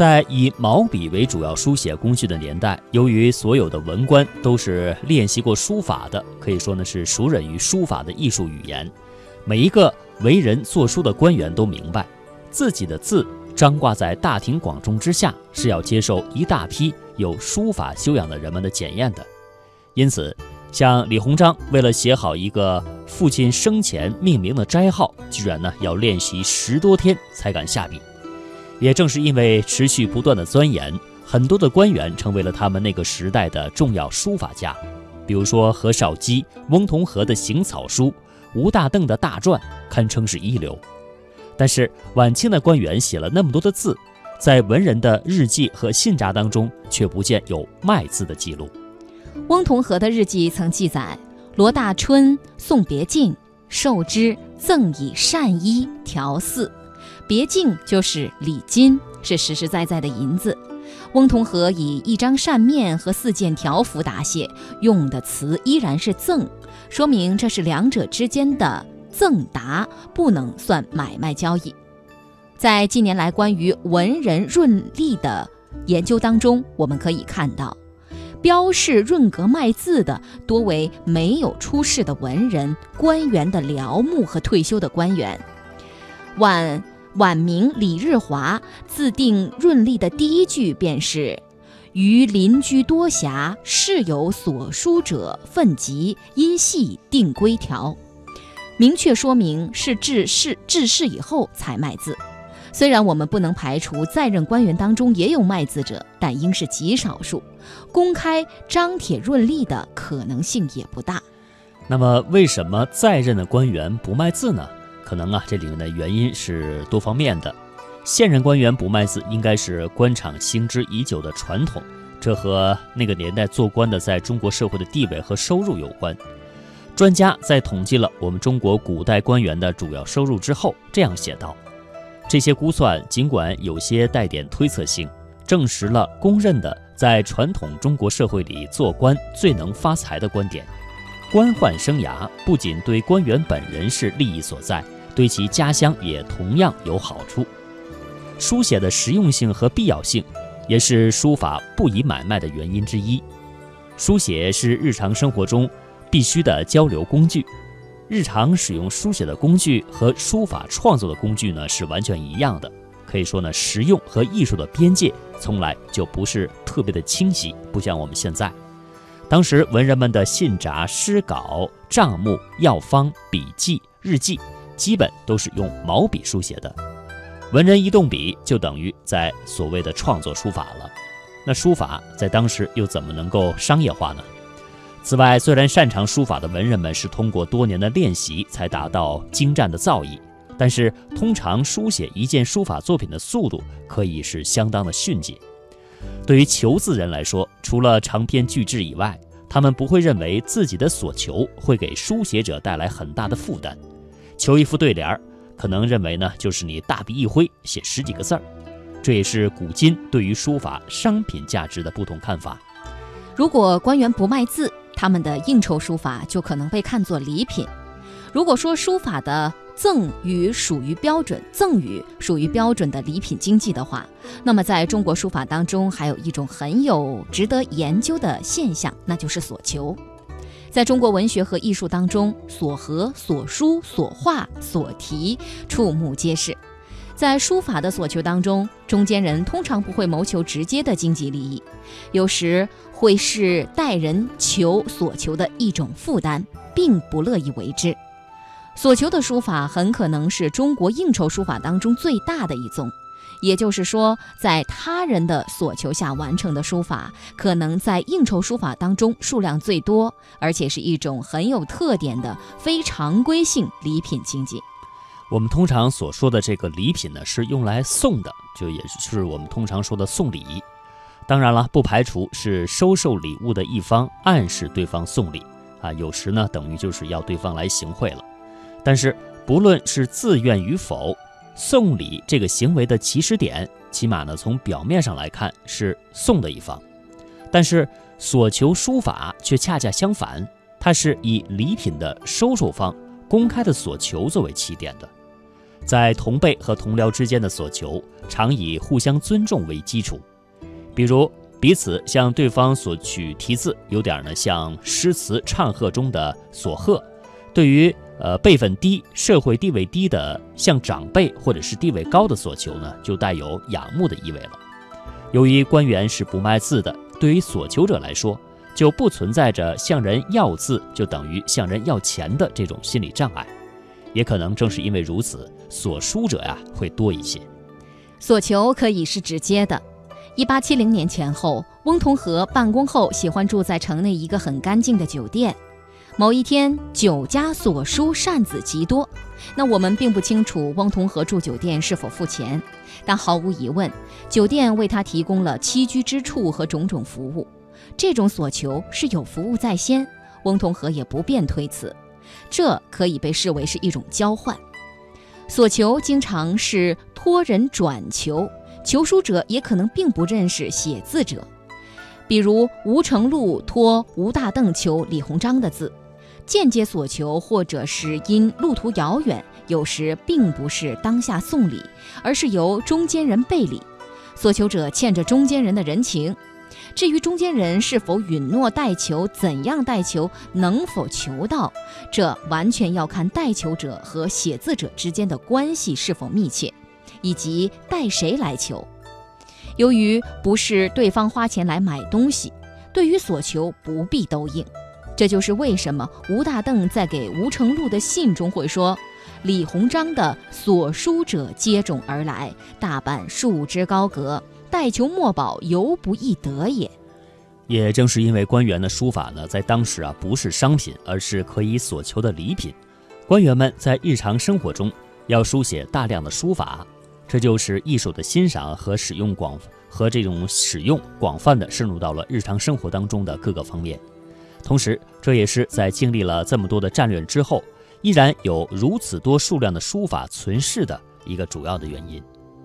在以毛笔为主要书写工具的年代，由于所有的文官都是练习过书法的，可以说呢是熟稔于书法的艺术语言。每一个为人作书的官员都明白，自己的字张挂在大庭广众之下，是要接受一大批有书法修养的人们的检验的。因此，像李鸿章为了写好一个父亲生前命名的斋号，居然呢要练习十多天才敢下笔。也正是因为持续不断的钻研，很多的官员成为了他们那个时代的重要书法家。比如说何绍基、翁同龢的行草书，吴大邓的大篆，堪称是一流。但是晚清的官员写了那么多的字，在文人的日记和信札当中却不见有卖字的记录。翁同龢的日记曾记载：罗大春送别敬，受之赠以善衣条四。别镜就是礼金，是实实在在的银子。翁同龢以一张扇面和四件条幅答谢，用的词依然是赠，说明这是两者之间的赠答，不能算买卖交易。在近年来关于文人润利的研究当中，我们可以看到，标示润格卖字的多为没有出世的文人、官员的僚牧和退休的官员。晚晚明李日华自定润隶的第一句便是：“余邻居多暇，事有所书者，奋疾因系定规条。”明确说明是致仕致仕以后才卖字。虽然我们不能排除在任官员当中也有卖字者，但应是极少数，公开张帖润隶的可能性也不大。那么，为什么在任的官员不卖字呢？可能啊，这里面的原因是多方面的。现任官员不卖字，应该是官场兴之已久的传统，这和那个年代做官的在中国社会的地位和收入有关。专家在统计了我们中国古代官员的主要收入之后，这样写道：这些估算尽管有些带点推测性，证实了公认的在传统中国社会里做官最能发财的观点。官宦生涯不仅对官员本人是利益所在。对其家乡也同样有好处。书写的实用性和必要性，也是书法不宜买卖的原因之一。书写是日常生活中必须的交流工具，日常使用书写的工具和书法创作的工具呢是完全一样的。可以说呢，实用和艺术的边界从来就不是特别的清晰，不像我们现在。当时文人们的信札、诗稿、账目、药方、笔记、日记。基本都是用毛笔书写的，文人一动笔就等于在所谓的创作书法了。那书法在当时又怎么能够商业化呢？此外，虽然擅长书法的文人们是通过多年的练习才达到精湛的造诣，但是通常书写一件书法作品的速度可以是相当的迅捷。对于求字人来说，除了长篇巨制以外，他们不会认为自己的所求会给书写者带来很大的负担。求一副对联儿，可能认为呢，就是你大笔一挥写十几个字儿，这也是古今对于书法商品价值的不同看法。如果官员不卖字，他们的应酬书法就可能被看作礼品。如果说书法的赠与属于标准赠与属于标准的礼品经济的话，那么在中国书法当中还有一种很有值得研究的现象，那就是所求。在中国文学和艺术当中，所合、所书、所画、所题，触目皆是。在书法的所求当中，中间人通常不会谋求直接的经济利益，有时会是代人求所求的一种负担，并不乐意为之。所求的书法很可能是中国应酬书法当中最大的一宗。也就是说，在他人的所求下完成的书法，可能在应酬书法当中数量最多，而且是一种很有特点的非常规性礼品经济。我们通常所说的这个礼品呢，是用来送的，就也是我们通常说的送礼。当然了，不排除是收受礼物的一方暗示对方送礼啊，有时呢等于就是要对方来行贿了。但是不论是自愿与否。送礼这个行为的起始点，起码呢从表面上来看是送的一方，但是所求书法却恰恰相反，它是以礼品的收受方公开的所求作为起点的。在同辈和同僚之间的所求，常以互相尊重为基础，比如彼此向对方索取题字，有点呢像诗词唱和中的所贺。对于呃辈分低、社会地位低的向长辈或者是地位高的所求呢，就带有仰慕的意味了。由于官员是不卖字的，对于所求者来说，就不存在着向人要字就等于向人要钱的这种心理障碍。也可能正是因为如此，所书者呀会多一些。所求可以是直接的。一八七零年前后，翁同龢办公后喜欢住在城内一个很干净的酒店。某一天，酒家所书扇子极多。那我们并不清楚翁同龢住酒店是否付钱，但毫无疑问，酒店为他提供了栖居之处和种种服务。这种所求是有服务在先，翁同龢也不便推辞。这可以被视为是一种交换。所求经常是托人转求，求书者也可能并不认识写字者。比如吴承禄托吴大邓求李鸿章的字，间接所求，或者是因路途遥远，有时并不是当下送礼，而是由中间人备礼，所求者欠着中间人的人情。至于中间人是否允诺代求，怎样代求，能否求到，这完全要看代求者和写字者之间的关系是否密切，以及代谁来求。由于不是对方花钱来买东西，对于所求不必都应。这就是为什么吴大邓在给吴承禄的信中会说：“李鸿章的所书者接踵而来，大半束之高阁。”待求墨宝犹不易得也。也正是因为官员的书法呢，在当时啊不是商品，而是可以所求的礼品。官员们在日常生活中要书写大量的书法，这就是艺术的欣赏和使用广和这种使用广泛的渗入到了日常生活当中的各个方面。同时，这也是在经历了这么多的战略之后，依然有如此多数量的书法存世的一个主要的原因。